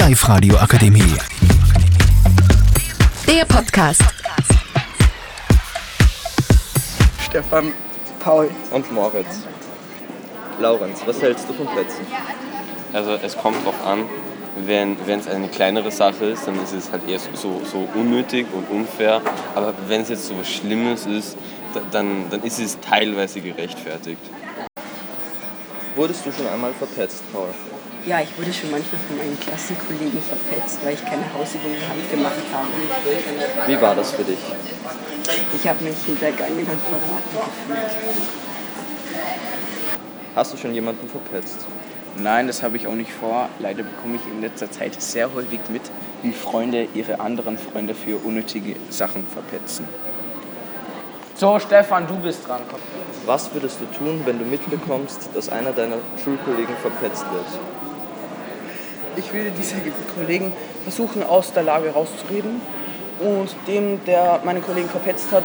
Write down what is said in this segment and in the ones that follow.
Live radio akademie Der Podcast. Stefan, Paul. Und Moritz. Laurenz, was hältst du von Plätzen? Also es kommt drauf an, wenn es eine kleinere Sache ist, dann ist es halt eher so, so unnötig und unfair. Aber wenn es jetzt so was Schlimmes ist, da- dann, dann ist es teilweise gerechtfertigt. Wurdest du schon einmal verpetzt, Paul? Ja, ich wurde schon manchmal von meinen Klassenkollegen verpetzt, weil ich keine Hausübungen gemacht habe. Wie war das für dich? Ich habe mich hintergangen und verraten gefühlt. Hast du schon jemanden verpetzt? Nein, das habe ich auch nicht vor. Leider bekomme ich in letzter Zeit sehr häufig mit, wie Freunde ihre anderen Freunde für unnötige Sachen verpetzen. So, Stefan, du bist dran. Komm. Was würdest du tun, wenn du mitbekommst, dass einer deiner Schulkollegen verpetzt wird? Ich würde diese Kollegen versuchen, aus der Lage rauszureden und dem, der meinen Kollegen verpetzt hat,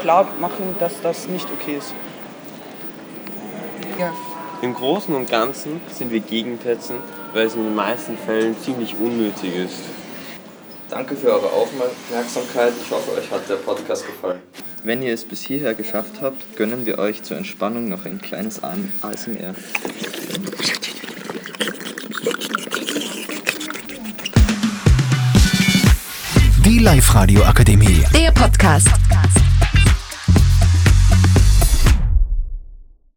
klar machen, dass das nicht okay ist. Ja, Im Großen und Ganzen sind wir gegen Petzen, weil es in den meisten Fällen ziemlich unnötig ist. Danke für eure Aufmerksamkeit. Ich hoffe, euch hat der Podcast gefallen. Wenn ihr es bis hierher geschafft habt, gönnen wir euch zur Entspannung noch ein kleines ASMR. Live-Radio Akademie. Der Podcast.